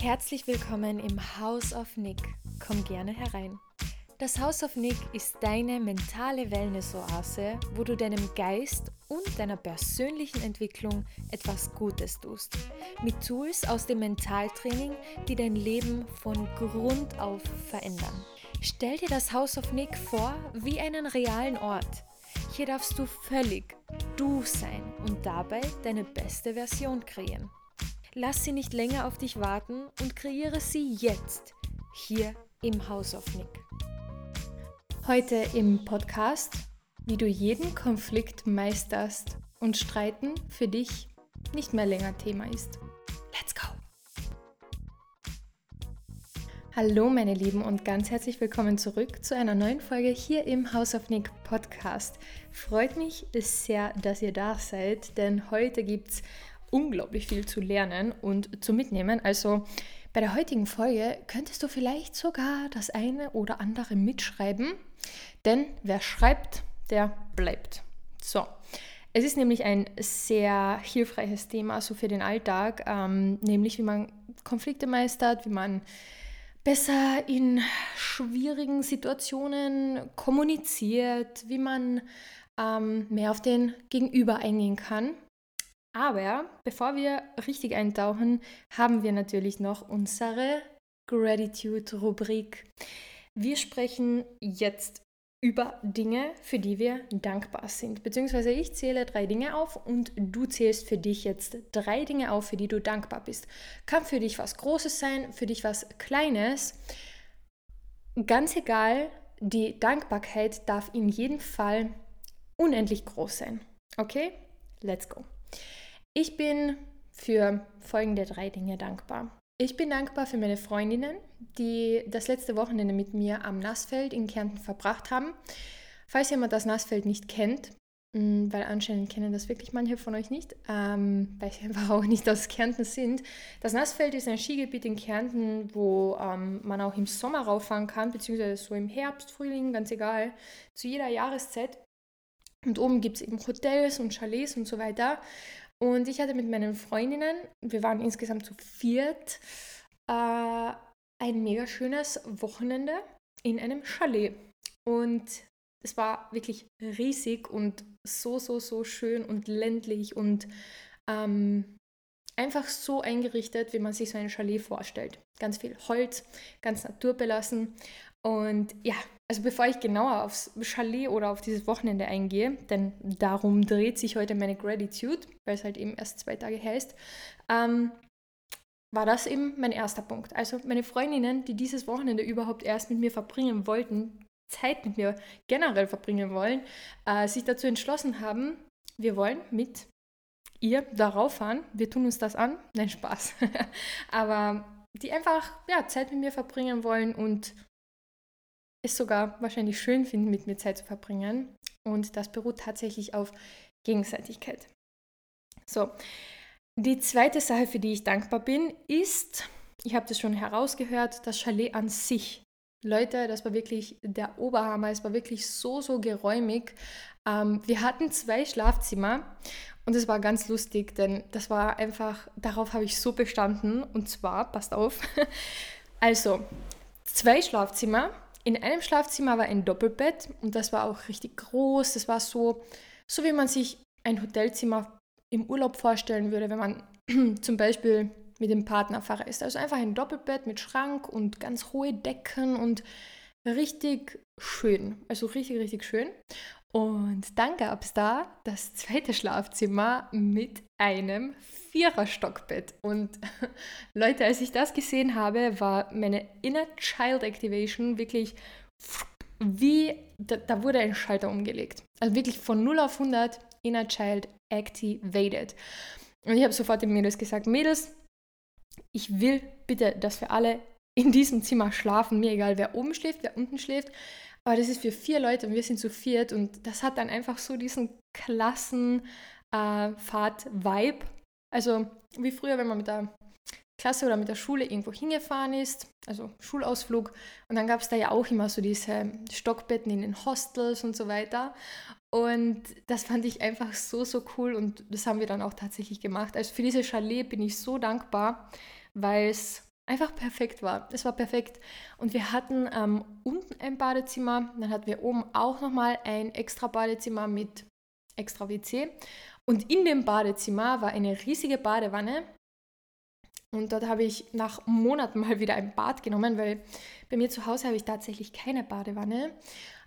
Herzlich willkommen im House of Nick. Komm gerne herein. Das House of Nick ist deine mentale Wellness-Oase, wo du deinem Geist und deiner persönlichen Entwicklung etwas Gutes tust. Mit Tools aus dem Mentaltraining, die dein Leben von Grund auf verändern. Stell dir das House of Nick vor wie einen realen Ort. Hier darfst du völlig du sein und dabei deine beste Version kreieren. Lass sie nicht länger auf dich warten und kreiere sie jetzt hier im House of Nick. Heute im Podcast, wie du jeden Konflikt meisterst und Streiten für dich nicht mehr länger Thema ist. Let's go! Hallo meine Lieben und ganz herzlich willkommen zurück zu einer neuen Folge hier im House of Nick Podcast. Freut mich sehr, dass ihr da seid, denn heute gibt es unglaublich viel zu lernen und zu mitnehmen. Also bei der heutigen Folge könntest du vielleicht sogar das eine oder andere mitschreiben, denn wer schreibt, der bleibt. So. Es ist nämlich ein sehr hilfreiches Thema so für den Alltag, ähm, nämlich wie man Konflikte meistert, wie man besser in schwierigen Situationen kommuniziert, wie man ähm, mehr auf den Gegenüber eingehen kann. Aber bevor wir richtig eintauchen, haben wir natürlich noch unsere Gratitude-Rubrik. Wir sprechen jetzt über Dinge, für die wir dankbar sind. Beziehungsweise ich zähle drei Dinge auf und du zählst für dich jetzt drei Dinge auf, für die du dankbar bist. Kann für dich was Großes sein, für dich was Kleines. Ganz egal, die Dankbarkeit darf in jedem Fall unendlich groß sein. Okay? Let's go. Ich bin für folgende drei Dinge dankbar. Ich bin dankbar für meine Freundinnen, die das letzte Wochenende mit mir am Nassfeld in Kärnten verbracht haben. Falls jemand das Nassfeld nicht kennt, mm, weil anscheinend kennen das wirklich manche von euch nicht, ähm, weil sie einfach auch nicht aus Kärnten sind. Das Nassfeld ist ein Skigebiet in Kärnten, wo ähm, man auch im Sommer rauffahren kann, beziehungsweise so im Herbst, Frühling, ganz egal, zu jeder Jahreszeit. Und oben gibt es eben Hotels und Chalets und so weiter. Und ich hatte mit meinen Freundinnen, wir waren insgesamt zu viert, äh, ein mega schönes Wochenende in einem Chalet. Und es war wirklich riesig und so, so, so schön und ländlich und ähm, einfach so eingerichtet, wie man sich so ein Chalet vorstellt. Ganz viel Holz, ganz naturbelassen. Und ja, also bevor ich genauer aufs Chalet oder auf dieses Wochenende eingehe, denn darum dreht sich heute meine Gratitude, weil es halt eben erst zwei Tage heißt, ähm, war das eben mein erster Punkt. Also meine Freundinnen, die dieses Wochenende überhaupt erst mit mir verbringen wollten, Zeit mit mir generell verbringen wollen, äh, sich dazu entschlossen haben, wir wollen mit ihr darauf fahren, wir tun uns das an, nein Spaß, aber die einfach ja, Zeit mit mir verbringen wollen und es sogar wahrscheinlich schön finden, mit mir Zeit zu verbringen. Und das beruht tatsächlich auf Gegenseitigkeit. So, die zweite Sache, für die ich dankbar bin, ist, ich habe das schon herausgehört, das Chalet an sich. Leute, das war wirklich der Oberhammer. Es war wirklich so, so geräumig. Ähm, wir hatten zwei Schlafzimmer und es war ganz lustig, denn das war einfach, darauf habe ich so bestanden. Und zwar, passt auf, also zwei Schlafzimmer in einem Schlafzimmer war ein Doppelbett und das war auch richtig groß. Das war so, so wie man sich ein Hotelzimmer im Urlaub vorstellen würde, wenn man zum Beispiel mit dem Partner verreist. Also einfach ein Doppelbett mit Schrank und ganz hohe Decken und richtig schön. Also richtig, richtig schön. Und dann gab es da das zweite Schlafzimmer mit einem Viererstockbett. Und Leute, als ich das gesehen habe, war meine Inner Child Activation wirklich wie, da, da wurde ein Schalter umgelegt. Also wirklich von 0 auf 100 Inner Child activated. Und ich habe sofort den Mädels gesagt, Mädels, ich will bitte, dass wir alle in diesem Zimmer schlafen. Mir egal, wer oben schläft, wer unten schläft. Aber das ist für vier Leute und wir sind zu viert und das hat dann einfach so diesen Klassenfahrt-Vibe. Äh, also wie früher, wenn man mit der Klasse oder mit der Schule irgendwo hingefahren ist, also Schulausflug. Und dann gab es da ja auch immer so diese Stockbetten in den Hostels und so weiter. Und das fand ich einfach so, so cool und das haben wir dann auch tatsächlich gemacht. Also für diese Chalet bin ich so dankbar, weil es einfach perfekt war. Es war perfekt. Und wir hatten ähm, unten ein Badezimmer, dann hatten wir oben auch nochmal ein extra Badezimmer mit extra WC. Und in dem Badezimmer war eine riesige Badewanne. Und dort habe ich nach Monaten mal wieder ein Bad genommen, weil bei mir zu Hause habe ich tatsächlich keine Badewanne.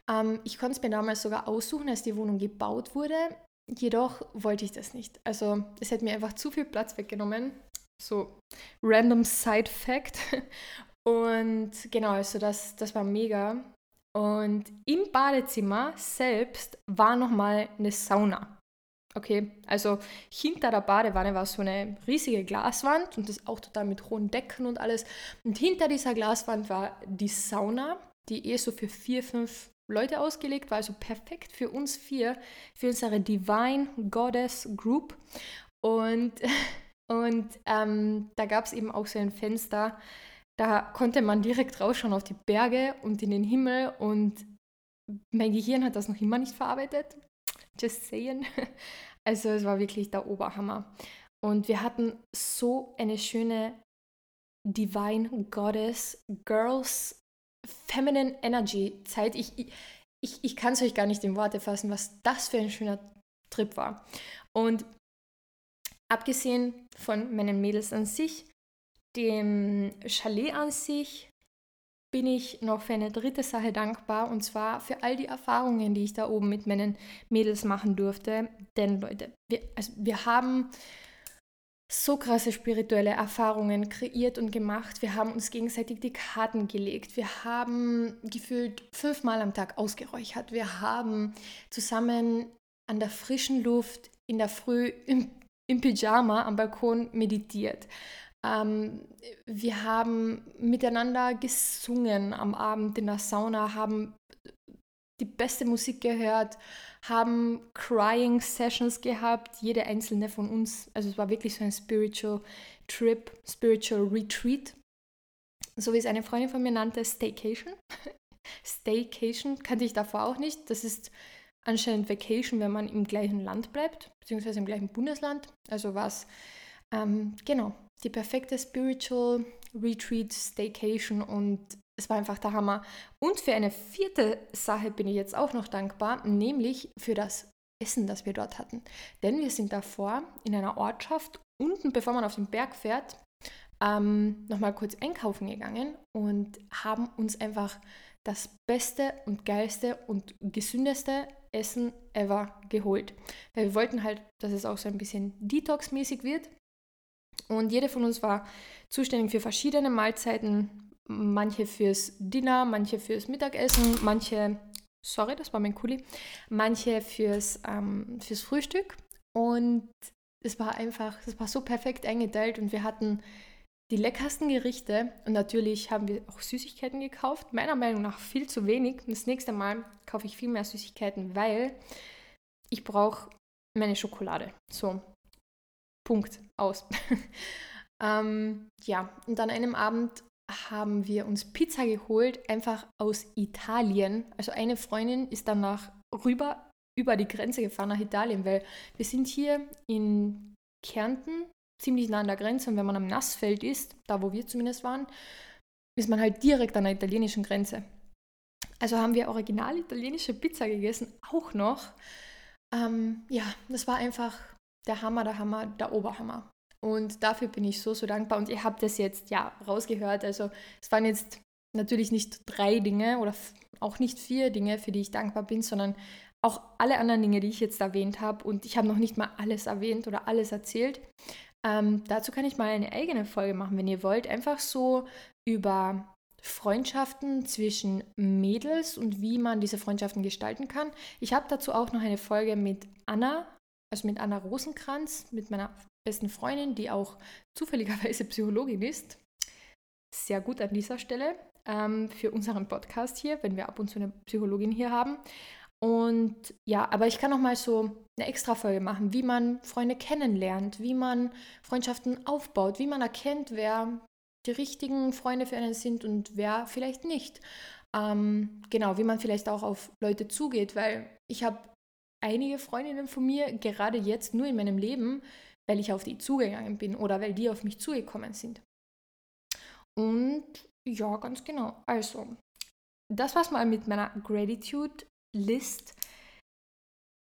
Ähm, ich konnte es mir damals sogar aussuchen, als die Wohnung gebaut wurde. Jedoch wollte ich das nicht. Also es hätte mir einfach zu viel Platz weggenommen. So random Side Fact. Und genau, also das, das war mega. Und im Badezimmer selbst war nochmal eine Sauna. Okay, also hinter der Badewanne war so eine riesige Glaswand und das auch total mit hohen Decken und alles. Und hinter dieser Glaswand war die Sauna, die eh so für vier, fünf Leute ausgelegt war, also perfekt für uns vier, für unsere Divine Goddess Group. Und, und ähm, da gab es eben auch so ein Fenster, da konnte man direkt rausschauen auf die Berge und in den Himmel und mein Gehirn hat das noch immer nicht verarbeitet. Just saying. Also es war wirklich der Oberhammer. Und wir hatten so eine schöne Divine Goddess Girls Feminine Energy Zeit. Ich, ich, ich kann es euch gar nicht in Worte fassen, was das für ein schöner Trip war. Und abgesehen von meinen Mädels an sich, dem Chalet an sich, bin ich noch für eine dritte Sache dankbar und zwar für all die Erfahrungen, die ich da oben mit meinen Mädels machen durfte. Denn Leute, wir, also wir haben so krasse spirituelle Erfahrungen kreiert und gemacht. Wir haben uns gegenseitig die Karten gelegt. Wir haben gefühlt fünfmal am Tag ausgeräuchert. Wir haben zusammen an der frischen Luft in der Früh im, im Pyjama am Balkon meditiert. Ähm, wir haben miteinander gesungen am Abend in der Sauna, haben die beste Musik gehört, haben Crying Sessions gehabt, jede einzelne von uns. Also es war wirklich so ein Spiritual Trip, Spiritual Retreat, so wie es eine Freundin von mir nannte, Staycation. Staycation kannte ich davor auch nicht. Das ist anscheinend Vacation, wenn man im gleichen Land bleibt, beziehungsweise im gleichen Bundesland. Also was, ähm, genau, die perfekte Spiritual Retreat, Staycation und es war einfach der Hammer. Und für eine vierte Sache bin ich jetzt auch noch dankbar, nämlich für das Essen, das wir dort hatten. Denn wir sind davor in einer Ortschaft unten, bevor man auf den Berg fährt, ähm, nochmal kurz einkaufen gegangen und haben uns einfach das beste und geilste und gesündeste Essen ever geholt. Weil wir wollten halt, dass es auch so ein bisschen Detox-mäßig wird. Und jede von uns war zuständig für verschiedene Mahlzeiten, manche fürs Dinner, manche fürs Mittagessen, manche, sorry, das war mein Kuli, manche fürs, ähm, fürs Frühstück. Und es war einfach, es war so perfekt eingeteilt und wir hatten die leckersten Gerichte und natürlich haben wir auch Süßigkeiten gekauft. Meiner Meinung nach viel zu wenig. Das nächste Mal kaufe ich viel mehr Süßigkeiten, weil ich brauche meine Schokolade. So, Punkt, aus. ähm, ja, und an einem Abend haben wir uns Pizza geholt, einfach aus Italien. Also eine Freundin ist danach rüber über die Grenze gefahren nach Italien, weil wir sind hier in Kärnten ziemlich nah an der Grenze und wenn man am Nassfeld ist, da wo wir zumindest waren, ist man halt direkt an der italienischen Grenze. Also haben wir original italienische Pizza gegessen, auch noch. Ähm, ja, das war einfach der Hammer, der Hammer, der Oberhammer. Und dafür bin ich so, so dankbar. Und ihr habt das jetzt ja rausgehört. Also es waren jetzt natürlich nicht drei Dinge oder auch nicht vier Dinge, für die ich dankbar bin, sondern auch alle anderen Dinge, die ich jetzt erwähnt habe. Und ich habe noch nicht mal alles erwähnt oder alles erzählt. Ähm, dazu kann ich mal eine eigene Folge machen, wenn ihr wollt. Einfach so über Freundschaften zwischen Mädels und wie man diese Freundschaften gestalten kann. Ich habe dazu auch noch eine Folge mit Anna also mit Anna Rosenkranz, mit meiner besten Freundin, die auch zufälligerweise Psychologin ist. Sehr gut an dieser Stelle ähm, für unseren Podcast hier, wenn wir ab und zu eine Psychologin hier haben. Und ja, aber ich kann noch mal so eine extra Folge machen, wie man Freunde kennenlernt, wie man Freundschaften aufbaut, wie man erkennt, wer die richtigen Freunde für einen sind und wer vielleicht nicht. Ähm, genau, wie man vielleicht auch auf Leute zugeht, weil ich habe einige Freundinnen von mir gerade jetzt nur in meinem Leben, weil ich auf die zugegangen bin oder weil die auf mich zugekommen sind. Und ja, ganz genau. Also, das war's mal mit meiner Gratitude List,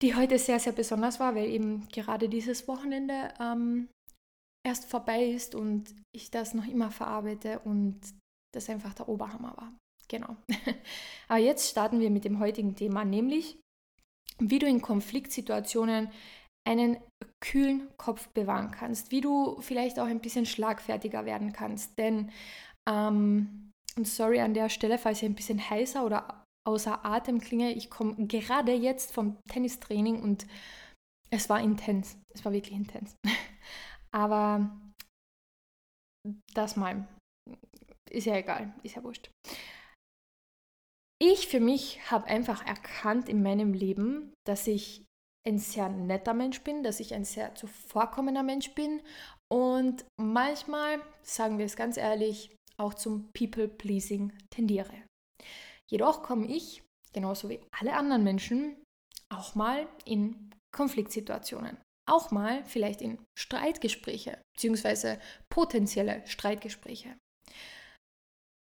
die heute sehr, sehr besonders war, weil eben gerade dieses Wochenende ähm, erst vorbei ist und ich das noch immer verarbeite und das einfach der Oberhammer war. Genau. Aber jetzt starten wir mit dem heutigen Thema, nämlich wie du in Konfliktsituationen einen kühlen Kopf bewahren kannst, wie du vielleicht auch ein bisschen schlagfertiger werden kannst. Denn, ähm, und sorry an der Stelle, falls ich ein bisschen heißer oder außer Atem klinge, ich komme gerade jetzt vom Tennistraining und es war intens. Es war wirklich intens. Aber das mal. Ist ja egal, ist ja wurscht. Ich für mich habe einfach erkannt in meinem Leben, dass ich ein sehr netter Mensch bin, dass ich ein sehr zuvorkommender Mensch bin und manchmal, sagen wir es ganz ehrlich, auch zum People-Pleasing tendiere. Jedoch komme ich, genauso wie alle anderen Menschen, auch mal in Konfliktsituationen. Auch mal vielleicht in Streitgespräche bzw. potenzielle Streitgespräche.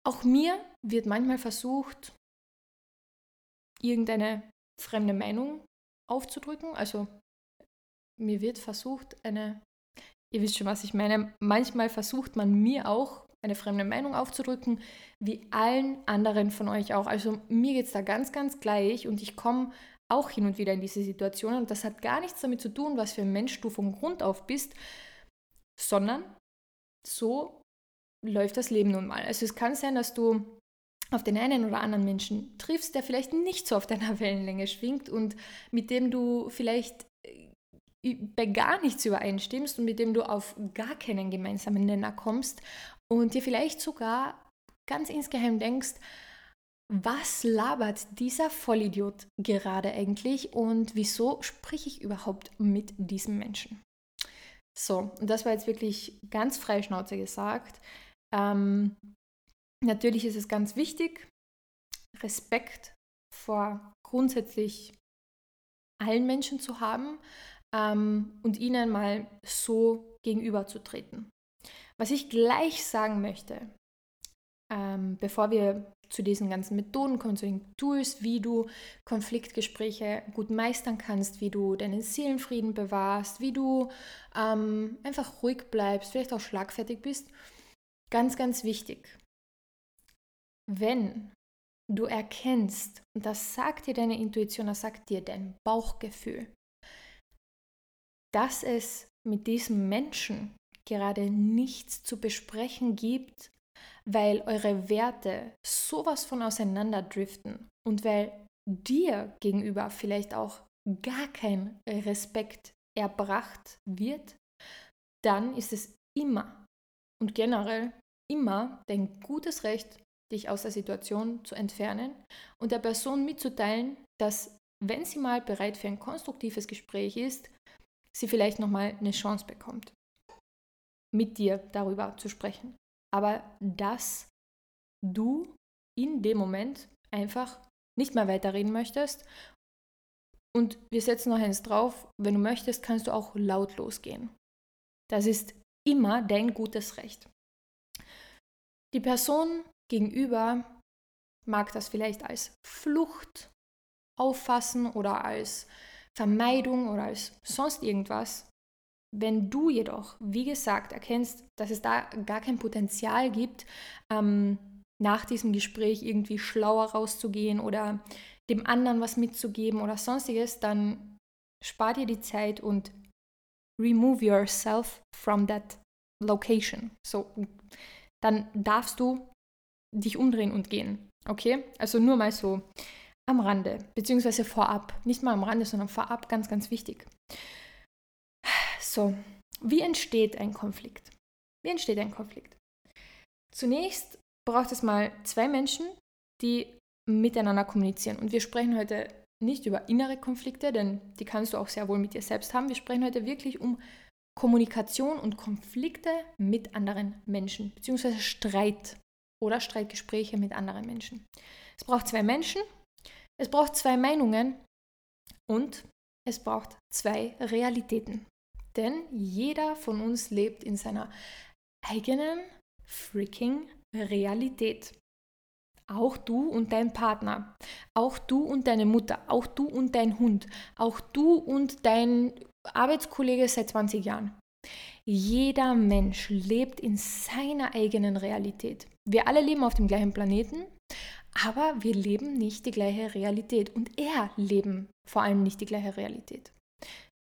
Auch mir wird manchmal versucht, irgendeine fremde Meinung aufzudrücken. Also mir wird versucht, eine, ihr wisst schon, was ich meine, manchmal versucht man mir auch eine fremde Meinung aufzudrücken, wie allen anderen von euch auch. Also mir geht es da ganz, ganz gleich und ich komme auch hin und wieder in diese Situationen und das hat gar nichts damit zu tun, was für ein Mensch du von Grund auf bist, sondern so läuft das Leben nun mal. Also es kann sein, dass du auf den einen oder anderen Menschen triffst, der vielleicht nicht so auf deiner Wellenlänge schwingt und mit dem du vielleicht äh, bei gar nichts übereinstimmst und mit dem du auf gar keinen gemeinsamen Nenner kommst und dir vielleicht sogar ganz insgeheim denkst, was labert dieser Vollidiot gerade eigentlich und wieso spreche ich überhaupt mit diesem Menschen? So, und das war jetzt wirklich ganz freischnauze gesagt. Ähm, Natürlich ist es ganz wichtig, Respekt vor grundsätzlich allen Menschen zu haben ähm, und ihnen mal so gegenüberzutreten. Was ich gleich sagen möchte, ähm, bevor wir zu diesen ganzen Methoden kommen, zu den Tools, wie du Konfliktgespräche gut meistern kannst, wie du deinen Seelenfrieden bewahrst, wie du ähm, einfach ruhig bleibst, vielleicht auch schlagfertig bist. Ganz, ganz wichtig wenn du erkennst, und das sagt dir deine Intuition, das sagt dir dein Bauchgefühl, dass es mit diesem Menschen gerade nichts zu besprechen gibt, weil eure Werte sowas von auseinanderdriften und weil dir gegenüber vielleicht auch gar kein Respekt erbracht wird, dann ist es immer und generell immer dein gutes Recht, dich aus der Situation zu entfernen und der Person mitzuteilen, dass wenn sie mal bereit für ein konstruktives Gespräch ist, sie vielleicht nochmal eine Chance bekommt, mit dir darüber zu sprechen. Aber dass du in dem Moment einfach nicht mehr weiterreden möchtest. Und wir setzen noch eins drauf, wenn du möchtest, kannst du auch laut losgehen. Das ist immer dein gutes Recht. Die Person Gegenüber mag das vielleicht als Flucht auffassen oder als Vermeidung oder als sonst irgendwas. Wenn du jedoch, wie gesagt, erkennst, dass es da gar kein Potenzial gibt, ähm, nach diesem Gespräch irgendwie schlauer rauszugehen oder dem anderen was mitzugeben oder sonstiges, dann spar dir die Zeit und remove yourself from that location. So, dann darfst du dich umdrehen und gehen. Okay? Also nur mal so am Rande, beziehungsweise vorab. Nicht mal am Rande, sondern vorab, ganz, ganz wichtig. So, wie entsteht ein Konflikt? Wie entsteht ein Konflikt? Zunächst braucht es mal zwei Menschen, die miteinander kommunizieren. Und wir sprechen heute nicht über innere Konflikte, denn die kannst du auch sehr wohl mit dir selbst haben. Wir sprechen heute wirklich um Kommunikation und Konflikte mit anderen Menschen, beziehungsweise Streit oder Streitgespräche mit anderen Menschen. Es braucht zwei Menschen, es braucht zwei Meinungen und es braucht zwei Realitäten. Denn jeder von uns lebt in seiner eigenen freaking Realität. Auch du und dein Partner, auch du und deine Mutter, auch du und dein Hund, auch du und dein Arbeitskollege seit 20 Jahren. Jeder Mensch lebt in seiner eigenen Realität. Wir alle leben auf dem gleichen Planeten, aber wir leben nicht die gleiche Realität und er leben vor allem nicht die gleiche Realität.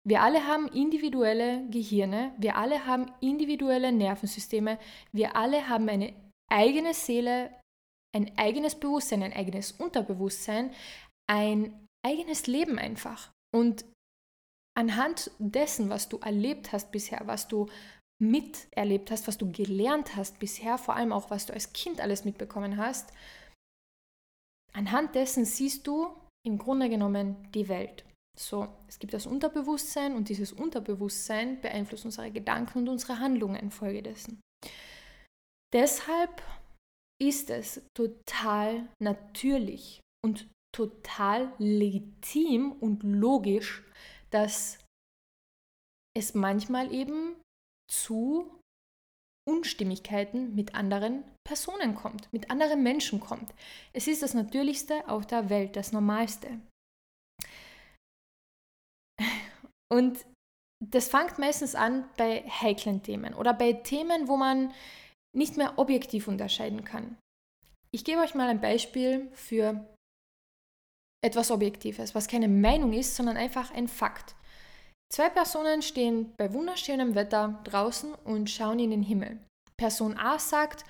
Wir alle haben individuelle Gehirne, wir alle haben individuelle Nervensysteme, wir alle haben eine eigene Seele, ein eigenes Bewusstsein, ein eigenes Unterbewusstsein, ein eigenes Leben einfach. Und anhand dessen, was du erlebt hast bisher, was du miterlebt hast, was du gelernt hast bisher, vor allem auch was du als Kind alles mitbekommen hast, anhand dessen siehst du im Grunde genommen die Welt. So, es gibt das Unterbewusstsein und dieses Unterbewusstsein beeinflusst unsere Gedanken und unsere Handlungen infolgedessen. Deshalb ist es total natürlich und total legitim und logisch, dass es manchmal eben zu Unstimmigkeiten mit anderen Personen kommt, mit anderen Menschen kommt. Es ist das Natürlichste auf der Welt, das Normalste. Und das fängt meistens an bei heiklen Themen oder bei Themen, wo man nicht mehr objektiv unterscheiden kann. Ich gebe euch mal ein Beispiel für etwas Objektives, was keine Meinung ist, sondern einfach ein Fakt. Zwei Personen stehen bei wunderschönem Wetter draußen und schauen in den Himmel. Person A sagt,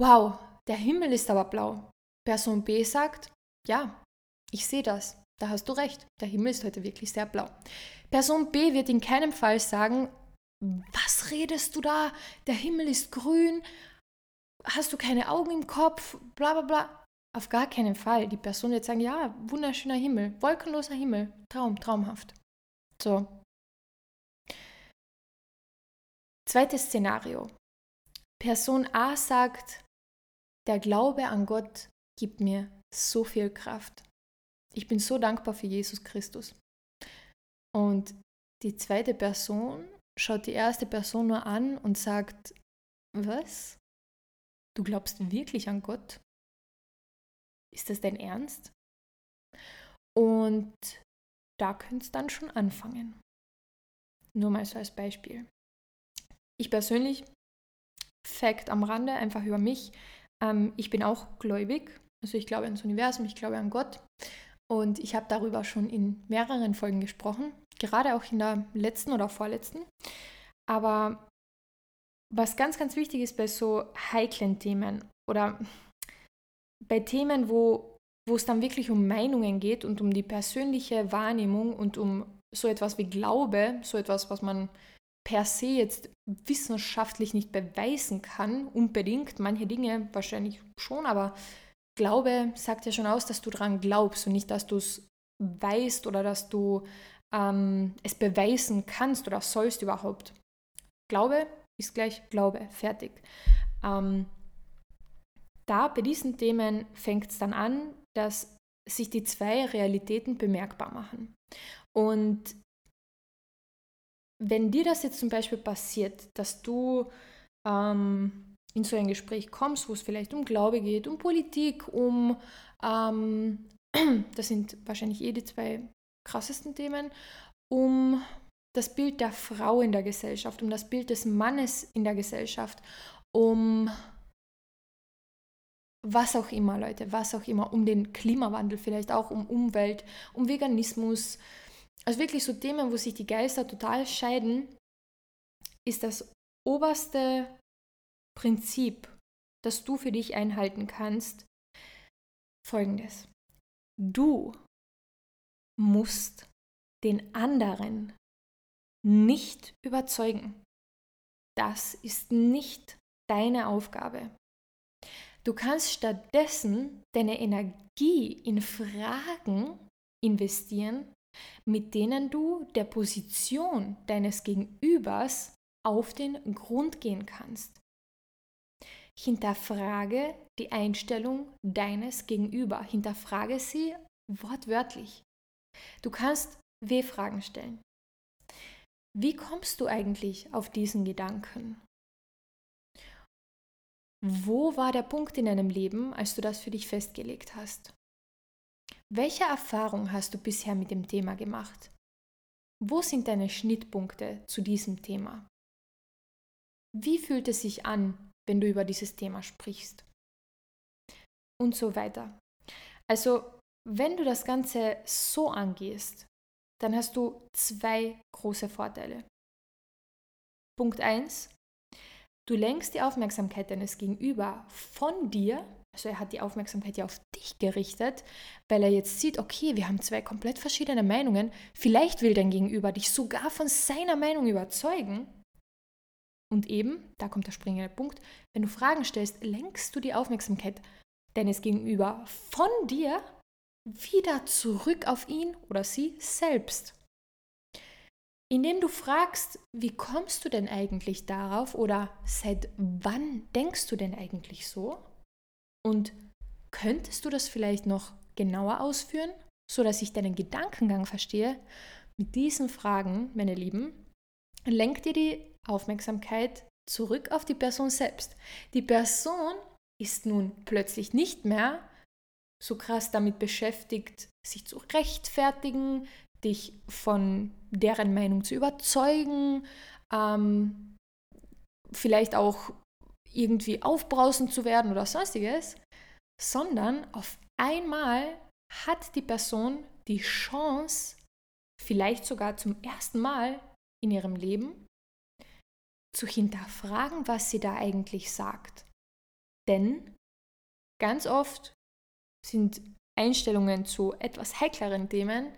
wow, der Himmel ist aber blau. Person B sagt, ja, ich sehe das. Da hast du recht. Der Himmel ist heute wirklich sehr blau. Person B wird in keinem Fall sagen, was redest du da? Der Himmel ist grün. Hast du keine Augen im Kopf? Bla bla bla. Auf gar keinen Fall. Die Person wird sagen, ja, wunderschöner Himmel, wolkenloser Himmel, Traum, traumhaft. So. Zweites Szenario. Person A sagt, der Glaube an Gott gibt mir so viel Kraft. Ich bin so dankbar für Jesus Christus. Und die zweite Person schaut die erste Person nur an und sagt, was? Du glaubst wirklich an Gott? Ist das dein Ernst? Und da könnte es dann schon anfangen. Nur mal so als Beispiel. Ich persönlich, Fact am Rande, einfach über mich, ähm, ich bin auch gläubig. Also ich glaube ans Universum, ich glaube an Gott. Und ich habe darüber schon in mehreren Folgen gesprochen, gerade auch in der letzten oder vorletzten. Aber was ganz, ganz wichtig ist bei so heiklen Themen oder bei Themen, wo, wo es dann wirklich um Meinungen geht und um die persönliche Wahrnehmung und um so etwas wie Glaube, so etwas, was man per se jetzt wissenschaftlich nicht beweisen kann, unbedingt, manche Dinge wahrscheinlich schon, aber Glaube sagt ja schon aus, dass du daran glaubst und nicht, dass du es weißt oder dass du ähm, es beweisen kannst oder sollst überhaupt. Glaube ist gleich Glaube, fertig. Ähm, da bei diesen Themen fängt es dann an, dass sich die zwei Realitäten bemerkbar machen. Und wenn dir das jetzt zum Beispiel passiert, dass du ähm, in so ein Gespräch kommst, wo es vielleicht um Glaube geht, um Politik, um, ähm, das sind wahrscheinlich eh die zwei krassesten Themen, um das Bild der Frau in der Gesellschaft, um das Bild des Mannes in der Gesellschaft, um was auch immer, Leute, was auch immer, um den Klimawandel vielleicht auch, um Umwelt, um Veganismus. Also wirklich so Themen, wo sich die Geister total scheiden, ist das oberste Prinzip, das du für dich einhalten kannst, folgendes. Du musst den anderen nicht überzeugen. Das ist nicht deine Aufgabe. Du kannst stattdessen deine Energie in Fragen investieren, mit denen du der Position deines Gegenübers auf den Grund gehen kannst. Hinterfrage die Einstellung deines Gegenüber. Hinterfrage sie wortwörtlich. Du kannst W-Fragen stellen. Wie kommst du eigentlich auf diesen Gedanken? Wo war der Punkt in deinem Leben, als du das für dich festgelegt hast? Welche Erfahrung hast du bisher mit dem Thema gemacht? Wo sind deine Schnittpunkte zu diesem Thema? Wie fühlt es sich an, wenn du über dieses Thema sprichst? Und so weiter. Also, wenn du das Ganze so angehst, dann hast du zwei große Vorteile. Punkt 1. Du lenkst die Aufmerksamkeit deines Gegenüber von dir, also er hat die Aufmerksamkeit ja auf dich gerichtet, weil er jetzt sieht, okay, wir haben zwei komplett verschiedene Meinungen, vielleicht will dein Gegenüber dich sogar von seiner Meinung überzeugen. Und eben, da kommt der springende Punkt, wenn du Fragen stellst, lenkst du die Aufmerksamkeit deines Gegenüber von dir wieder zurück auf ihn oder sie selbst. Indem du fragst, wie kommst du denn eigentlich darauf oder seit wann denkst du denn eigentlich so? Und könntest du das vielleicht noch genauer ausführen, sodass ich deinen Gedankengang verstehe? Mit diesen Fragen, meine Lieben, lenkt dir die Aufmerksamkeit zurück auf die Person selbst. Die Person ist nun plötzlich nicht mehr so krass damit beschäftigt, sich zu rechtfertigen, dich von deren Meinung zu überzeugen, ähm, vielleicht auch irgendwie aufbrausend zu werden oder sonstiges, sondern auf einmal hat die Person die Chance, vielleicht sogar zum ersten Mal in ihrem Leben, zu hinterfragen, was sie da eigentlich sagt. Denn ganz oft sind Einstellungen zu etwas heikleren Themen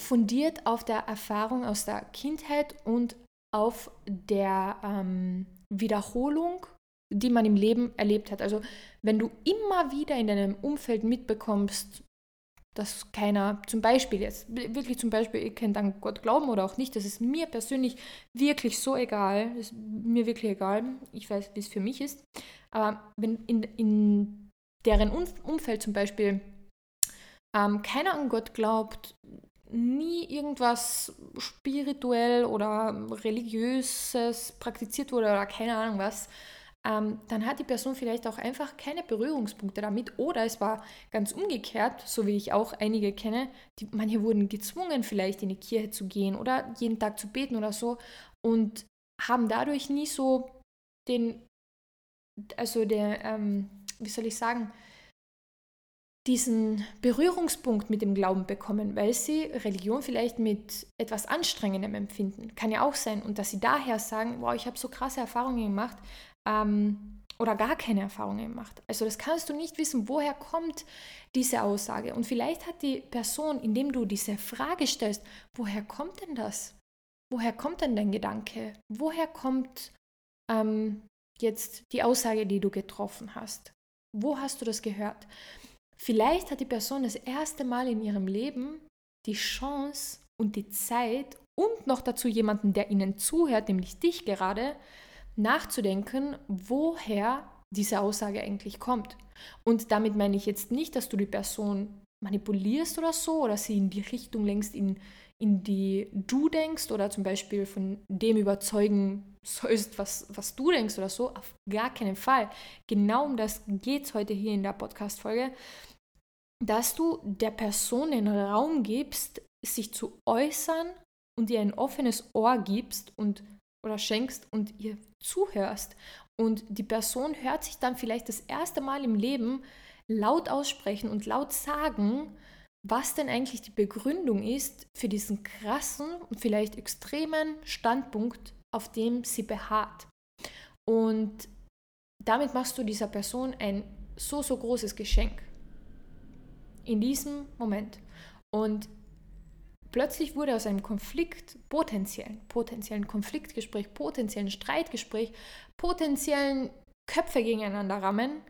fundiert auf der Erfahrung aus der Kindheit und auf der ähm, Wiederholung, die man im Leben erlebt hat. Also wenn du immer wieder in deinem Umfeld mitbekommst, dass keiner, zum Beispiel jetzt, wirklich zum Beispiel, ihr könnt an Gott glauben oder auch nicht, das ist mir persönlich wirklich so egal, das ist mir wirklich egal, ich weiß, wie es für mich ist, aber wenn in, in deren Umfeld zum Beispiel ähm, keiner an Gott glaubt, nie irgendwas spirituell oder religiöses praktiziert wurde oder keine Ahnung was, ähm, dann hat die Person vielleicht auch einfach keine Berührungspunkte damit. Oder es war ganz umgekehrt, so wie ich auch einige kenne, die, manche wurden gezwungen, vielleicht in die Kirche zu gehen oder jeden Tag zu beten oder so und haben dadurch nie so den, also der, ähm, wie soll ich sagen, diesen Berührungspunkt mit dem Glauben bekommen, weil sie Religion vielleicht mit etwas Anstrengendem empfinden. Kann ja auch sein. Und dass sie daher sagen, wow, ich habe so krasse Erfahrungen gemacht ähm, oder gar keine Erfahrungen gemacht. Also das kannst du nicht wissen, woher kommt diese Aussage. Und vielleicht hat die Person, indem du diese Frage stellst, woher kommt denn das? Woher kommt denn dein Gedanke? Woher kommt ähm, jetzt die Aussage, die du getroffen hast? Wo hast du das gehört? Vielleicht hat die Person das erste Mal in ihrem Leben die Chance und die Zeit und noch dazu jemanden, der ihnen zuhört, nämlich dich gerade, nachzudenken, woher diese Aussage eigentlich kommt. Und damit meine ich jetzt nicht, dass du die Person manipulierst oder so oder sie in die Richtung lenkst, in, in die du denkst oder zum Beispiel von dem überzeugen sollst, was, was du denkst oder so. Auf gar keinen Fall. Genau um das geht es heute hier in der Podcast-Folge, dass du der Person den Raum gibst, sich zu äußern und ihr ein offenes Ohr gibst und oder schenkst und ihr zuhörst. Und die Person hört sich dann vielleicht das erste Mal im Leben laut aussprechen und laut sagen, was denn eigentlich die Begründung ist für diesen krassen und vielleicht extremen Standpunkt, auf dem sie beharrt. Und damit machst du dieser Person ein so, so großes Geschenk. In diesem Moment. Und plötzlich wurde aus einem Konflikt, potenziellen, potenziellen Konfliktgespräch, potenziellen Streitgespräch, potenziellen Köpfe gegeneinander rammen,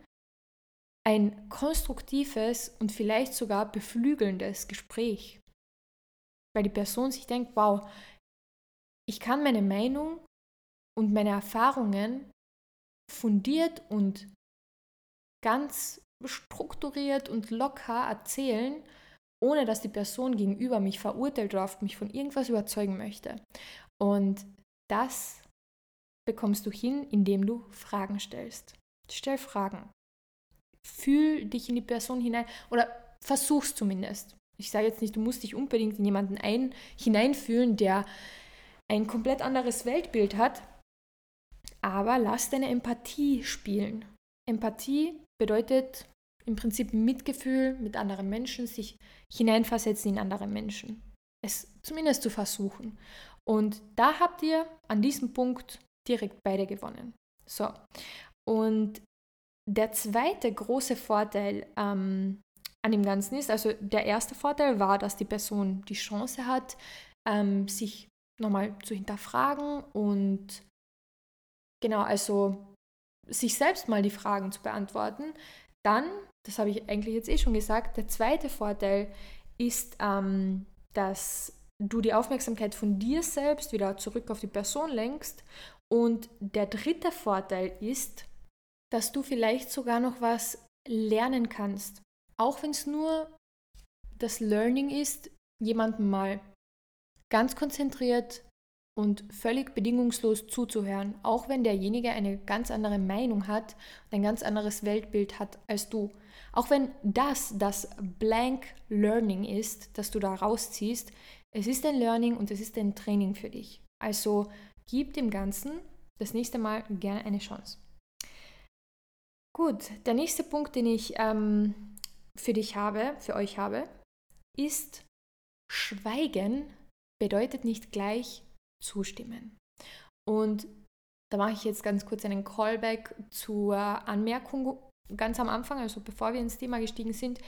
ein konstruktives und vielleicht sogar beflügelndes Gespräch. Weil die Person sich denkt, wow, ich kann meine Meinung und meine Erfahrungen fundiert und ganz strukturiert und locker erzählen, ohne dass die Person gegenüber mich verurteilt oder mich von irgendwas überzeugen möchte. Und das bekommst du hin, indem du Fragen stellst. Stell Fragen. Fühl dich in die Person hinein oder versuch's zumindest. Ich sage jetzt nicht, du musst dich unbedingt in jemanden ein, hineinfühlen, der ein komplett anderes Weltbild hat, aber lass deine Empathie spielen. Empathie bedeutet im Prinzip Mitgefühl mit anderen Menschen, sich hineinversetzen in andere Menschen. Es zumindest zu versuchen. Und da habt ihr an diesem Punkt direkt beide gewonnen. So. Und der zweite große Vorteil ähm, an dem Ganzen ist, also der erste Vorteil war, dass die Person die Chance hat, ähm, sich nochmal zu hinterfragen und genau, also sich selbst mal die Fragen zu beantworten. Dann, das habe ich eigentlich jetzt eh schon gesagt, der zweite Vorteil ist, ähm, dass du die Aufmerksamkeit von dir selbst wieder zurück auf die Person lenkst. Und der dritte Vorteil ist, dass du vielleicht sogar noch was lernen kannst. Auch wenn es nur das Learning ist, jemandem mal ganz konzentriert und völlig bedingungslos zuzuhören, auch wenn derjenige eine ganz andere Meinung hat und ein ganz anderes Weltbild hat als du. Auch wenn das das Blank Learning ist, das du da rausziehst, es ist ein Learning und es ist ein Training für dich. Also gib dem Ganzen das nächste Mal gerne eine Chance. Gut, der nächste Punkt, den ich ähm, für dich habe, für euch habe, ist Schweigen bedeutet nicht gleich zustimmen. Und da mache ich jetzt ganz kurz einen Callback zur Anmerkung ganz am Anfang, also bevor wir ins Thema gestiegen sind.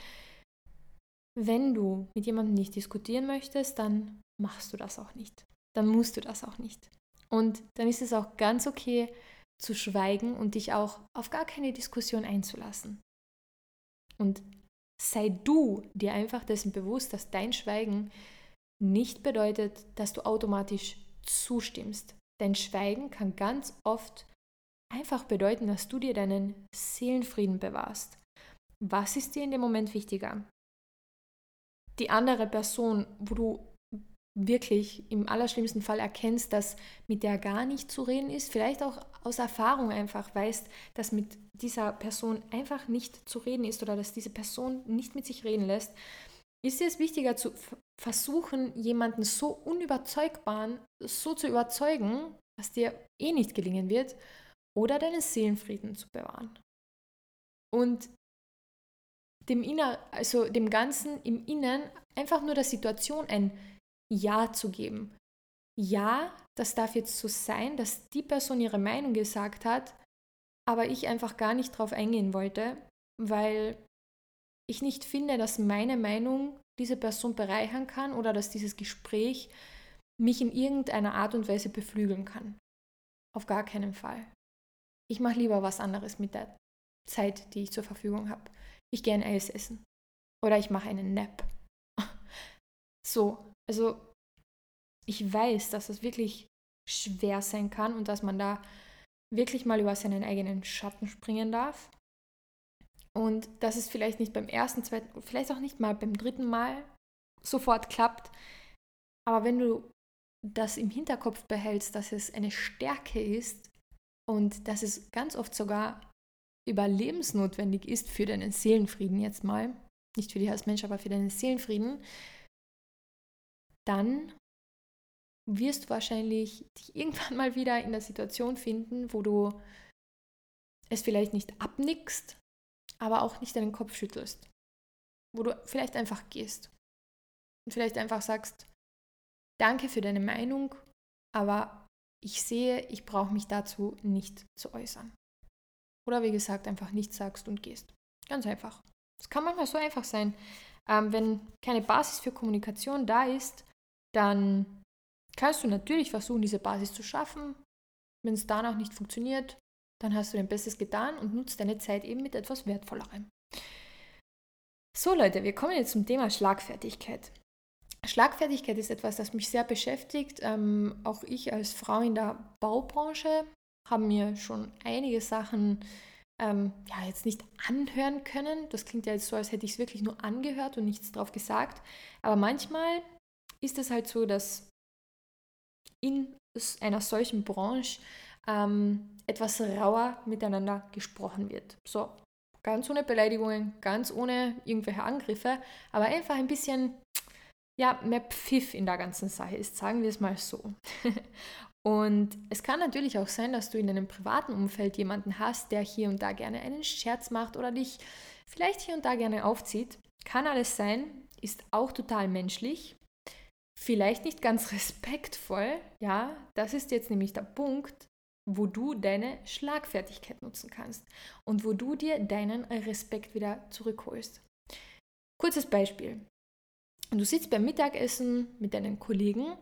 Wenn du mit jemandem nicht diskutieren möchtest, dann machst du das auch nicht. Dann musst du das auch nicht. Und dann ist es auch ganz okay zu schweigen und dich auch auf gar keine Diskussion einzulassen. Und sei du dir einfach dessen bewusst, dass dein Schweigen nicht bedeutet, dass du automatisch zustimmst. Dein Schweigen kann ganz oft einfach bedeuten, dass du dir deinen Seelenfrieden bewahrst. Was ist dir in dem Moment wichtiger? Die andere Person, wo du wirklich im allerschlimmsten Fall erkennst, dass mit der gar nicht zu reden ist, vielleicht auch aus Erfahrung einfach weißt, dass mit dieser Person einfach nicht zu reden ist oder dass diese Person nicht mit sich reden lässt, ist es wichtiger zu versuchen, jemanden so unüberzeugbar so zu überzeugen, dass dir eh nicht gelingen wird, oder deinen Seelenfrieden zu bewahren. Und dem Inner, also dem Ganzen im Innen einfach nur der Situation ein Ja zu geben. Ja, das darf jetzt so sein, dass die Person ihre Meinung gesagt hat, aber ich einfach gar nicht drauf eingehen wollte, weil ich nicht finde, dass meine Meinung diese Person bereichern kann oder dass dieses Gespräch mich in irgendeiner Art und Weise beflügeln kann. Auf gar keinen Fall. Ich mache lieber was anderes mit der Zeit, die ich zur Verfügung habe. Ich gehe ein Eis essen. Oder ich mache einen Nap. so, also ich weiß, dass es wirklich schwer sein kann und dass man da wirklich mal über seinen eigenen Schatten springen darf. Und dass es vielleicht nicht beim ersten, zweiten, vielleicht auch nicht mal beim dritten Mal sofort klappt. Aber wenn du das im Hinterkopf behältst, dass es eine Stärke ist und dass es ganz oft sogar überlebensnotwendig ist für deinen Seelenfrieden jetzt mal, nicht für dich als Mensch, aber für deinen Seelenfrieden, dann wirst du wahrscheinlich dich irgendwann mal wieder in der Situation finden, wo du es vielleicht nicht abnickst, aber auch nicht deinen Kopf schüttelst. Wo du vielleicht einfach gehst und vielleicht einfach sagst, danke für deine Meinung, aber ich sehe, ich brauche mich dazu nicht zu äußern. Oder wie gesagt, einfach nichts sagst und gehst. Ganz einfach. Es kann manchmal so einfach sein. Ähm, wenn keine Basis für Kommunikation da ist, dann kannst du natürlich versuchen, diese Basis zu schaffen. Wenn es danach nicht funktioniert, dann hast du dein Bestes getan und nutzt deine Zeit eben mit etwas Wertvollerem. So Leute, wir kommen jetzt zum Thema Schlagfertigkeit. Schlagfertigkeit ist etwas, das mich sehr beschäftigt. Ähm, auch ich als Frau in der Baubranche habe mir schon einige Sachen ähm, ja, jetzt nicht anhören können. Das klingt ja jetzt so, als hätte ich es wirklich nur angehört und nichts drauf gesagt. Aber manchmal ist es halt so, dass in einer solchen Branche ähm, etwas rauer miteinander gesprochen wird. So, ganz ohne Beleidigungen, ganz ohne irgendwelche Angriffe, aber einfach ein bisschen ja, mehr Pfiff in der ganzen Sache ist, sagen wir es mal so. und es kann natürlich auch sein, dass du in einem privaten Umfeld jemanden hast, der hier und da gerne einen Scherz macht oder dich vielleicht hier und da gerne aufzieht. Kann alles sein, ist auch total menschlich. Vielleicht nicht ganz respektvoll, ja, das ist jetzt nämlich der Punkt, wo du deine Schlagfertigkeit nutzen kannst und wo du dir deinen Respekt wieder zurückholst. Kurzes Beispiel. Du sitzt beim Mittagessen mit deinen Kollegen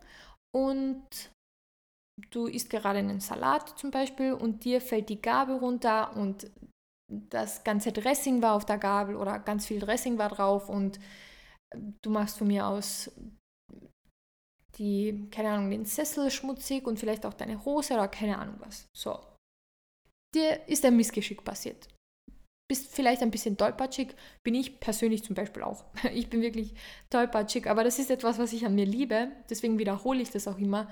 und du isst gerade einen Salat zum Beispiel und dir fällt die Gabel runter und das ganze Dressing war auf der Gabel oder ganz viel Dressing war drauf und du machst von mir aus die, keine Ahnung, den Sessel schmutzig und vielleicht auch deine Hose oder keine Ahnung was. So. Dir ist ein Missgeschick passiert. Bist vielleicht ein bisschen tollpatschig, bin ich persönlich zum Beispiel auch. Ich bin wirklich tollpatschig, aber das ist etwas, was ich an mir liebe. Deswegen wiederhole ich das auch immer,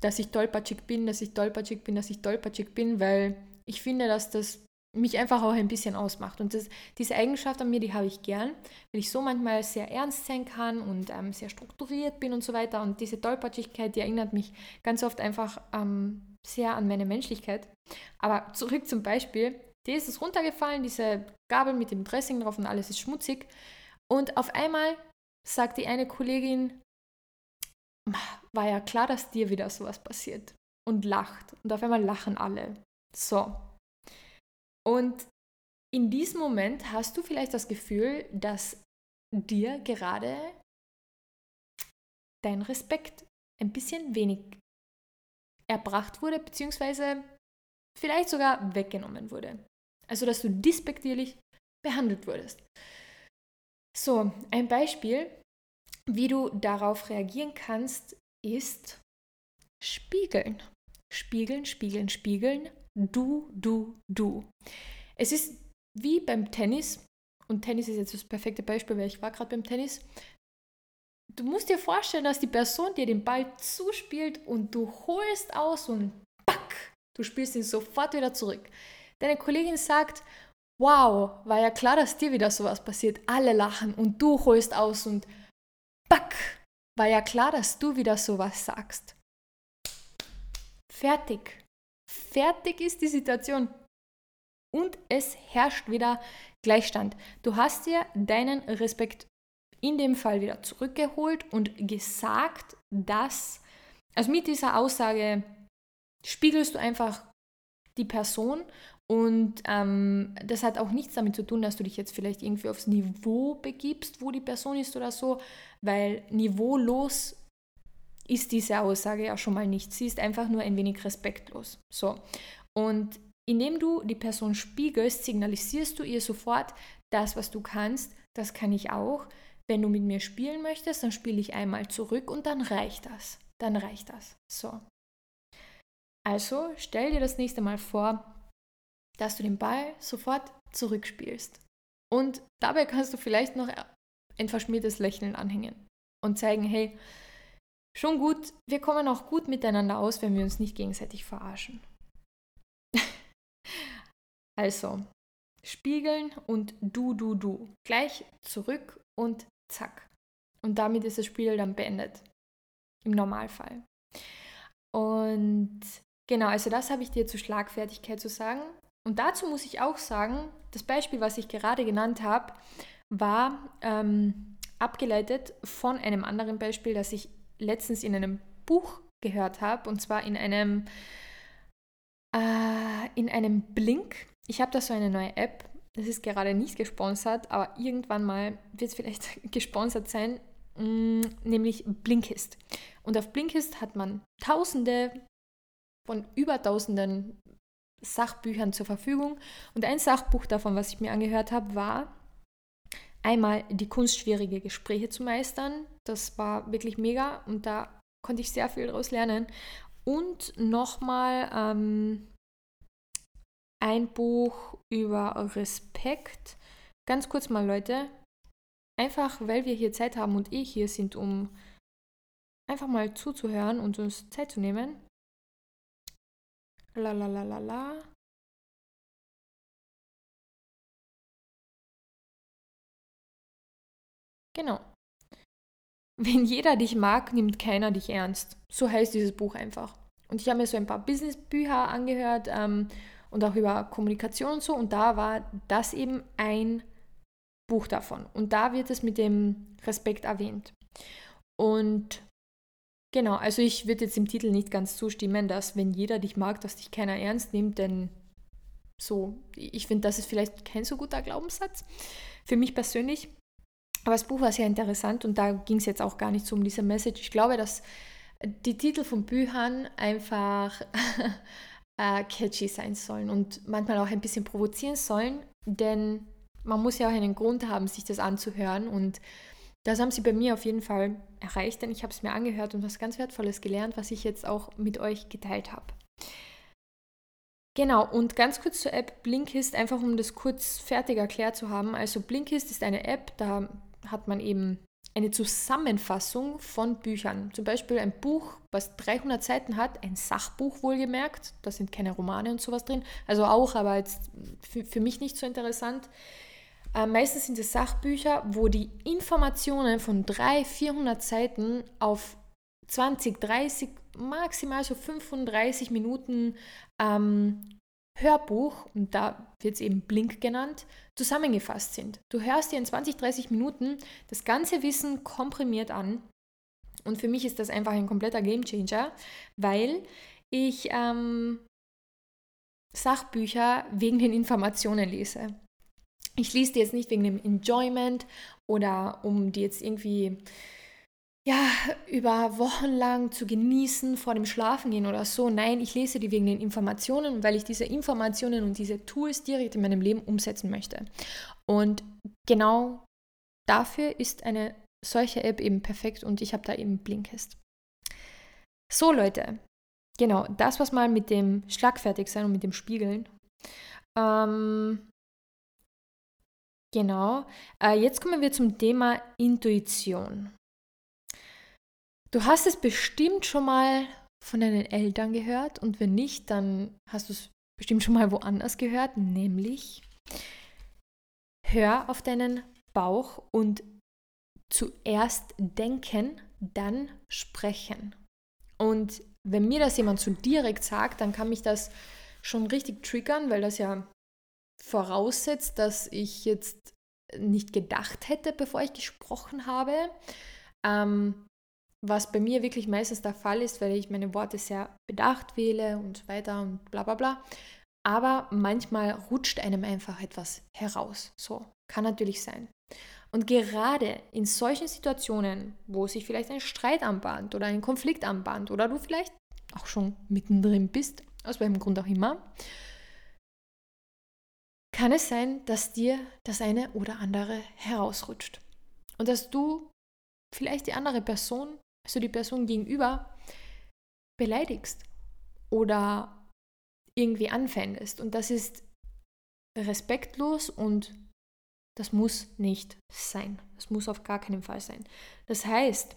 dass ich tollpatschig bin, dass ich tollpatschig bin, dass ich tollpatschig bin, weil ich finde, dass das mich einfach auch ein bisschen ausmacht. Und das, diese Eigenschaft an mir, die habe ich gern, weil ich so manchmal sehr ernst sein kann und ähm, sehr strukturiert bin und so weiter. Und diese Tollpatschigkeit, die erinnert mich ganz oft einfach ähm, sehr an meine Menschlichkeit. Aber zurück zum Beispiel, dir ist es runtergefallen, diese Gabel mit dem Dressing drauf und alles ist schmutzig. Und auf einmal sagt die eine Kollegin, war ja klar, dass dir wieder sowas passiert. Und lacht. Und auf einmal lachen alle. So, und in diesem Moment hast du vielleicht das Gefühl, dass dir gerade dein Respekt ein bisschen wenig erbracht wurde, beziehungsweise vielleicht sogar weggenommen wurde. Also, dass du dispektierlich behandelt wurdest. So, ein Beispiel, wie du darauf reagieren kannst, ist spiegeln. Spiegeln, spiegeln, spiegeln, Du, du, du. Es ist wie beim Tennis, und Tennis ist jetzt das perfekte Beispiel, weil ich war gerade beim Tennis. Du musst dir vorstellen, dass die Person dir den Ball zuspielt und du holst aus und back, du spielst ihn sofort wieder zurück. Deine Kollegin sagt, wow, war ja klar, dass dir wieder sowas passiert. Alle lachen und du holst aus und back, war ja klar, dass du wieder sowas sagst. Fertig fertig ist die Situation und es herrscht wieder Gleichstand. Du hast dir deinen Respekt in dem Fall wieder zurückgeholt und gesagt, dass, also mit dieser Aussage spiegelst du einfach die Person und ähm, das hat auch nichts damit zu tun, dass du dich jetzt vielleicht irgendwie aufs Niveau begibst, wo die Person ist oder so, weil niveaulos ist diese Aussage ja schon mal nicht. Sie ist einfach nur ein wenig respektlos. So. Und indem du die Person spiegelst, signalisierst du ihr sofort, das, was du kannst, das kann ich auch. Wenn du mit mir spielen möchtest, dann spiele ich einmal zurück und dann reicht das. Dann reicht das. So. Also stell dir das nächste Mal vor, dass du den Ball sofort zurückspielst. Und dabei kannst du vielleicht noch ein verschmiertes Lächeln anhängen und zeigen, hey, Schon gut, wir kommen auch gut miteinander aus, wenn wir uns nicht gegenseitig verarschen. also, spiegeln und du, du, du. Gleich zurück und zack. Und damit ist das Spiel dann beendet. Im Normalfall. Und genau, also das habe ich dir zur Schlagfertigkeit zu sagen. Und dazu muss ich auch sagen, das Beispiel, was ich gerade genannt habe, war ähm, abgeleitet von einem anderen Beispiel, das ich letztens in einem Buch gehört habe, und zwar in einem, äh, in einem Blink. Ich habe da so eine neue App, das ist gerade nicht gesponsert, aber irgendwann mal wird es vielleicht gesponsert sein, mh, mm, nämlich Blinkist. Und auf Blinkist hat man tausende von über tausenden Sachbüchern zur Verfügung. Und ein Sachbuch davon, was ich mir angehört habe, war einmal die Kunst, schwierige Gespräche zu meistern. Das war wirklich mega und da konnte ich sehr viel daraus lernen. Und nochmal ähm, ein Buch über Respekt. Ganz kurz mal, Leute. Einfach, weil wir hier Zeit haben und eh hier sind, um einfach mal zuzuhören und uns Zeit zu nehmen. La la la la la. Genau. Wenn jeder dich mag, nimmt keiner dich ernst. So heißt dieses Buch einfach. Und ich habe mir so ein paar Businessbücher angehört ähm, und auch über Kommunikation und so. Und da war das eben ein Buch davon. Und da wird es mit dem Respekt erwähnt. Und genau, also ich würde jetzt im Titel nicht ganz zustimmen, dass wenn jeder dich mag, dass dich keiner ernst nimmt, denn so, ich finde, das ist vielleicht kein so guter Glaubenssatz für mich persönlich. Aber das Buch war sehr interessant und da ging es jetzt auch gar nicht so um diese Message. Ich glaube, dass die Titel von Büchern einfach äh, catchy sein sollen und manchmal auch ein bisschen provozieren sollen, denn man muss ja auch einen Grund haben, sich das anzuhören und das haben sie bei mir auf jeden Fall erreicht, denn ich habe es mir angehört und was ganz Wertvolles gelernt, was ich jetzt auch mit euch geteilt habe. Genau, und ganz kurz zur App Blinkist, einfach um das kurz fertig erklärt zu haben. Also Blinkist ist eine App, da hat man eben eine Zusammenfassung von Büchern. Zum Beispiel ein Buch, was 300 Seiten hat, ein Sachbuch wohlgemerkt. Da sind keine Romane und sowas drin. Also auch, aber jetzt für, für mich nicht so interessant. Äh, meistens sind es Sachbücher, wo die Informationen von 300, 400 Seiten auf 20, 30, maximal so 35 Minuten ähm, Hörbuch, und da wird es eben Blink genannt, zusammengefasst sind. Du hörst dir in 20, 30 Minuten das ganze Wissen komprimiert an. Und für mich ist das einfach ein kompletter Gamechanger, weil ich ähm, Sachbücher wegen den Informationen lese. Ich lese die jetzt nicht wegen dem Enjoyment oder um die jetzt irgendwie ja, über Wochen lang zu genießen vor dem Schlafengehen oder so. Nein, ich lese die wegen den Informationen, weil ich diese Informationen und diese Tools direkt in meinem Leben umsetzen möchte. Und genau dafür ist eine solche App eben perfekt und ich habe da eben Blinkist. So Leute, genau, das was mal mit dem Schlagfertigsein und mit dem Spiegeln. Ähm, genau, äh, jetzt kommen wir zum Thema Intuition. Du hast es bestimmt schon mal von deinen Eltern gehört und wenn nicht, dann hast du es bestimmt schon mal woanders gehört, nämlich hör auf deinen Bauch und zuerst denken, dann sprechen. Und wenn mir das jemand so direkt sagt, dann kann mich das schon richtig triggern, weil das ja voraussetzt, dass ich jetzt nicht gedacht hätte, bevor ich gesprochen habe. Ähm, was bei mir wirklich meistens der Fall ist, weil ich meine Worte sehr bedacht wähle und so weiter und bla bla bla. Aber manchmal rutscht einem einfach etwas heraus. So, kann natürlich sein. Und gerade in solchen Situationen, wo sich vielleicht ein Streit anbahnt oder ein Konflikt anbahnt oder du vielleicht auch schon mittendrin bist, aus welchem Grund auch immer, kann es sein, dass dir das eine oder andere herausrutscht. Und dass du vielleicht die andere Person also die Person gegenüber, beleidigst oder irgendwie anfändest. Und das ist respektlos und das muss nicht sein. Das muss auf gar keinen Fall sein. Das heißt,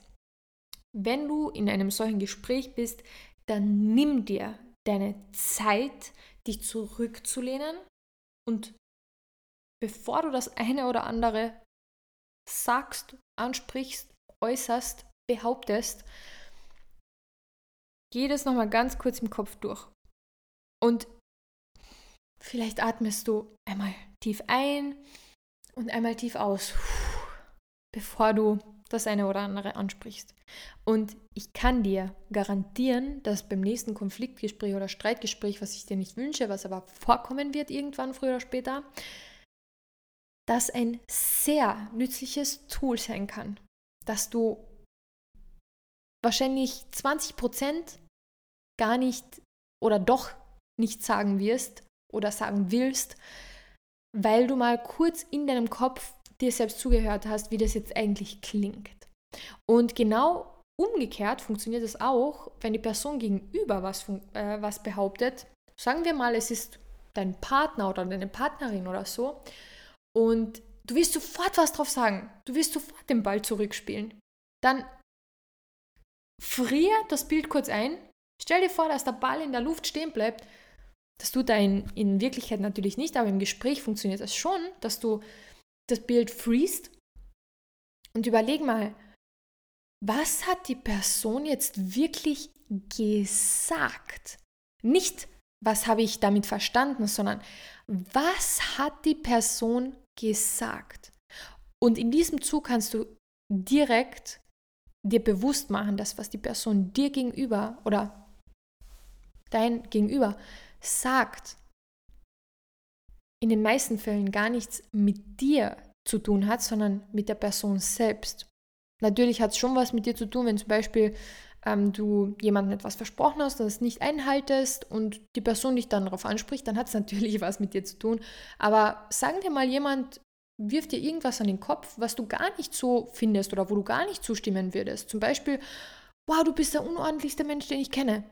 wenn du in einem solchen Gespräch bist, dann nimm dir deine Zeit, dich zurückzulehnen und bevor du das eine oder andere sagst, ansprichst, äußerst, behauptest, geh das nochmal ganz kurz im Kopf durch. Und vielleicht atmest du einmal tief ein und einmal tief aus, bevor du das eine oder andere ansprichst. Und ich kann dir garantieren, dass beim nächsten Konfliktgespräch oder Streitgespräch, was ich dir nicht wünsche, was aber vorkommen wird irgendwann früher oder später, das ein sehr nützliches Tool sein kann, dass du wahrscheinlich 20 Prozent gar nicht oder doch nicht sagen wirst oder sagen willst, weil du mal kurz in deinem Kopf dir selbst zugehört hast, wie das jetzt eigentlich klingt. Und genau umgekehrt funktioniert es auch, wenn die Person gegenüber was, äh, was behauptet. Sagen wir mal, es ist dein Partner oder deine Partnerin oder so. Und du wirst sofort was drauf sagen. Du wirst sofort den Ball zurückspielen. Dann frier das Bild kurz ein, stell dir vor, dass der Ball in der Luft stehen bleibt, Das tut er in, in Wirklichkeit natürlich nicht, aber im Gespräch funktioniert das schon, dass du das Bild freest und überleg mal, was hat die Person jetzt wirklich gesagt? Nicht, was habe ich damit verstanden, sondern was hat die Person gesagt? Und in diesem Zug kannst du direkt dir bewusst machen, dass was die Person dir gegenüber oder dein Gegenüber sagt, in den meisten Fällen gar nichts mit dir zu tun hat, sondern mit der Person selbst. Natürlich hat es schon was mit dir zu tun, wenn zum Beispiel ähm, du jemandem etwas versprochen hast es nicht einhaltest und die Person dich dann darauf anspricht, dann hat es natürlich was mit dir zu tun. Aber sagen dir mal jemand, wirft dir irgendwas an den Kopf, was du gar nicht so findest oder wo du gar nicht zustimmen würdest. Zum Beispiel, wow, du bist der unordentlichste Mensch, den ich kenne.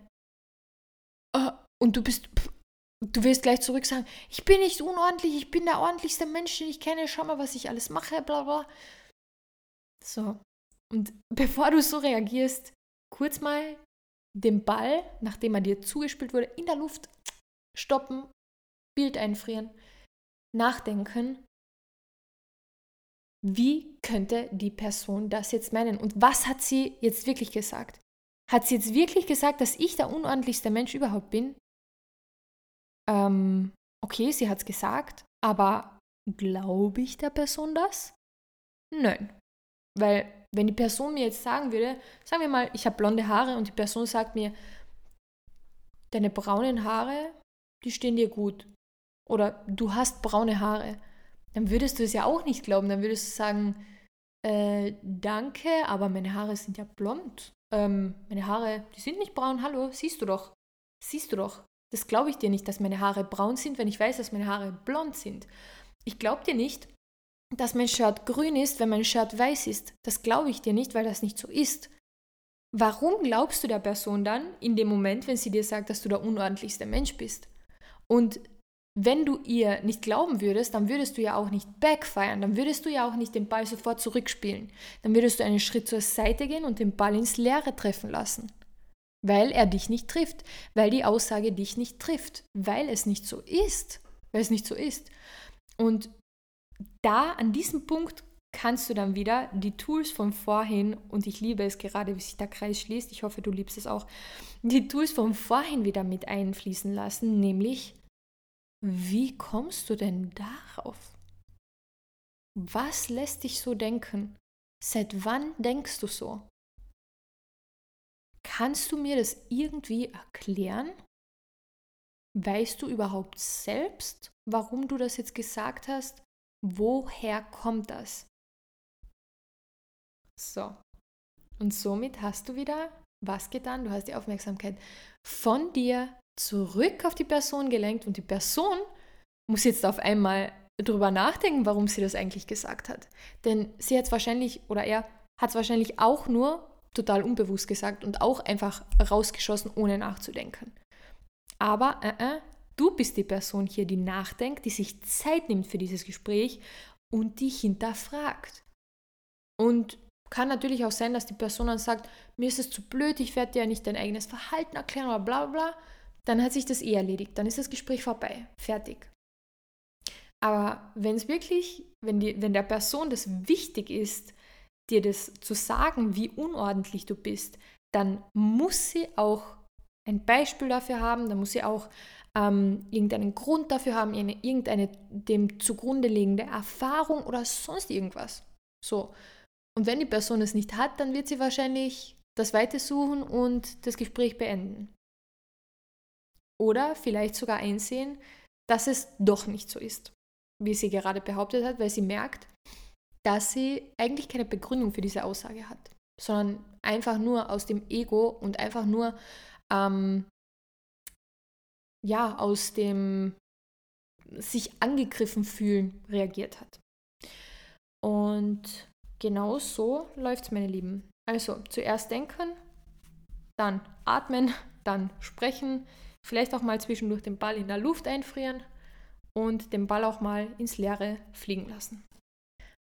Uh, und du bist, du wirst gleich zurück sagen, ich bin nicht unordentlich, ich bin der ordentlichste Mensch, den ich kenne, schau mal, was ich alles mache, bla bla. So. Und bevor du so reagierst, kurz mal den Ball, nachdem er dir zugespielt wurde, in der Luft stoppen, Bild einfrieren, nachdenken wie könnte die Person das jetzt meinen? Und was hat sie jetzt wirklich gesagt? Hat sie jetzt wirklich gesagt, dass ich der unordentlichste Mensch überhaupt bin? Ähm, okay, sie hat es gesagt, aber glaube ich der Person das? Nein. Weil wenn die Person mir jetzt sagen würde, sagen wir mal, ich habe blonde Haare und die Person sagt mir, deine braunen Haare, die stehen dir gut. Oder du hast braune Haare dann würdest du es ja auch nicht glauben. Dann würdest du sagen, äh, danke, aber meine Haare sind ja blond. Ähm, meine Haare, die sind nicht braun. Hallo, siehst du doch. Siehst du doch. Das glaube ich dir nicht, dass meine Haare braun sind, wenn ich weiß, dass meine Haare blond sind. Ich glaube dir nicht, dass mein Shirt grün ist, wenn mein Shirt weiß ist. Das glaube ich dir nicht, weil das nicht so ist. Warum glaubst du der Person dann in dem Moment, wenn sie dir sagt, dass du der unordentlichste Mensch bist? Und wenn du ihr nicht glauben würdest, dann würdest du ja auch nicht backfeiern, dann würdest du ja auch nicht den Ball sofort zurückspielen. Dann würdest du einen Schritt zur Seite gehen und den Ball ins Leere treffen lassen. Weil er dich nicht trifft, weil die Aussage dich nicht trifft, weil es nicht so ist, weil es nicht so ist. Und da, an diesem Punkt, kannst du dann wieder die Tools von vorhin, und ich liebe es gerade, wie sich der Kreis schließt, ich hoffe, du liebst es auch, die Tools von vorhin wieder mit einfließen lassen, nämlich wie kommst du denn darauf? Was lässt dich so denken? Seit wann denkst du so? Kannst du mir das irgendwie erklären? Weißt du überhaupt selbst, warum du das jetzt gesagt hast? Woher kommt das? So. Und somit hast du wieder was getan? Du hast die Aufmerksamkeit von dir zurück auf die Person gelenkt und die Person muss jetzt auf einmal drüber nachdenken, warum sie das eigentlich gesagt hat. Denn sie hat es wahrscheinlich, oder er hat es wahrscheinlich auch nur total unbewusst gesagt und auch einfach rausgeschossen, ohne nachzudenken. Aber äh, äh, du bist die Person hier, die nachdenkt, die sich Zeit nimmt für dieses Gespräch und die hinterfragt. Und kann natürlich auch sein, dass die Person dann sagt, mir ist es zu blöd, ich werde dir ja nicht dein eigenes Verhalten erklären oder bla bla bla dann hat sich das eh erledigt, dann ist das Gespräch vorbei, fertig. Aber wenn es wirklich, wenn, die, wenn der Person das wichtig ist, dir das zu sagen, wie unordentlich du bist, dann muss sie auch ein Beispiel dafür haben, dann muss sie auch ähm, irgendeinen Grund dafür haben, irgendeine dem zugrunde liegende Erfahrung oder sonst irgendwas. So. Und wenn die Person es nicht hat, dann wird sie wahrscheinlich das Weite suchen und das Gespräch beenden. Oder vielleicht sogar einsehen, dass es doch nicht so ist, wie sie gerade behauptet hat, weil sie merkt, dass sie eigentlich keine Begründung für diese Aussage hat, sondern einfach nur aus dem Ego und einfach nur ähm, ja, aus dem sich angegriffen fühlen reagiert hat. Und genau so läuft es, meine Lieben. Also zuerst denken, dann atmen, dann sprechen, Vielleicht auch mal zwischendurch den Ball in der Luft einfrieren und den Ball auch mal ins Leere fliegen lassen.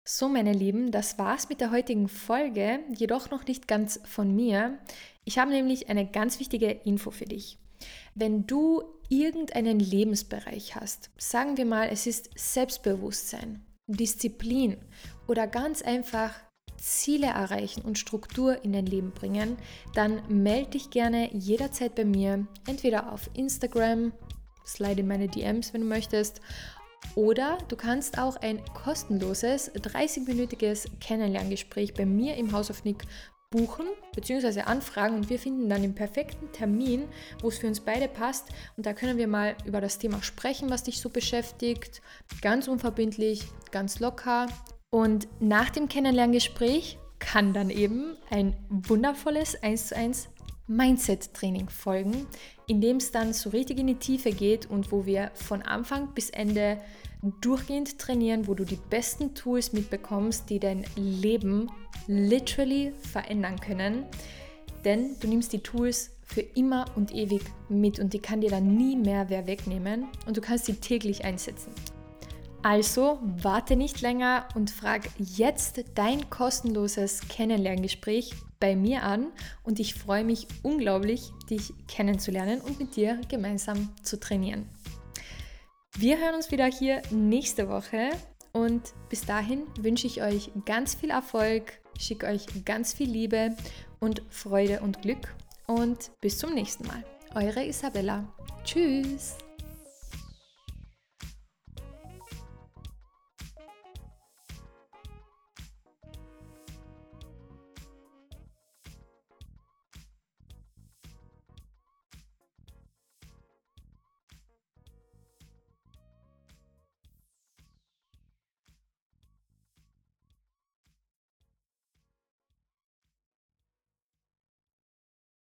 So, meine Lieben, das war's mit der heutigen Folge, jedoch noch nicht ganz von mir. Ich habe nämlich eine ganz wichtige Info für dich. Wenn du irgendeinen Lebensbereich hast, sagen wir mal, es ist Selbstbewusstsein, Disziplin oder ganz einfach Ziele erreichen und Struktur in dein Leben bringen, dann melde dich gerne jederzeit bei mir, entweder auf Instagram, slide in meine DMs, wenn du möchtest, oder du kannst auch ein kostenloses 30-minütiges Kennenlerngespräch bei mir im House of Nick buchen bzw. anfragen und wir finden dann den perfekten Termin, wo es für uns beide passt und da können wir mal über das Thema sprechen, was dich so beschäftigt, ganz unverbindlich, ganz locker und nach dem Kennenlerngespräch kann dann eben ein wundervolles 1 zu 1 Mindset-Training folgen, in dem es dann so richtig in die Tiefe geht und wo wir von Anfang bis Ende durchgehend trainieren, wo du die besten Tools mitbekommst, die dein Leben literally verändern können. Denn du nimmst die Tools für immer und ewig mit und die kann dir dann nie mehr wer wegnehmen und du kannst sie täglich einsetzen. Also warte nicht länger und frag jetzt dein kostenloses Kennenlerngespräch bei mir an und ich freue mich unglaublich, dich kennenzulernen und mit dir gemeinsam zu trainieren. Wir hören uns wieder hier nächste Woche und bis dahin wünsche ich euch ganz viel Erfolg, schicke euch ganz viel Liebe und Freude und Glück und bis zum nächsten Mal. Eure Isabella. Tschüss.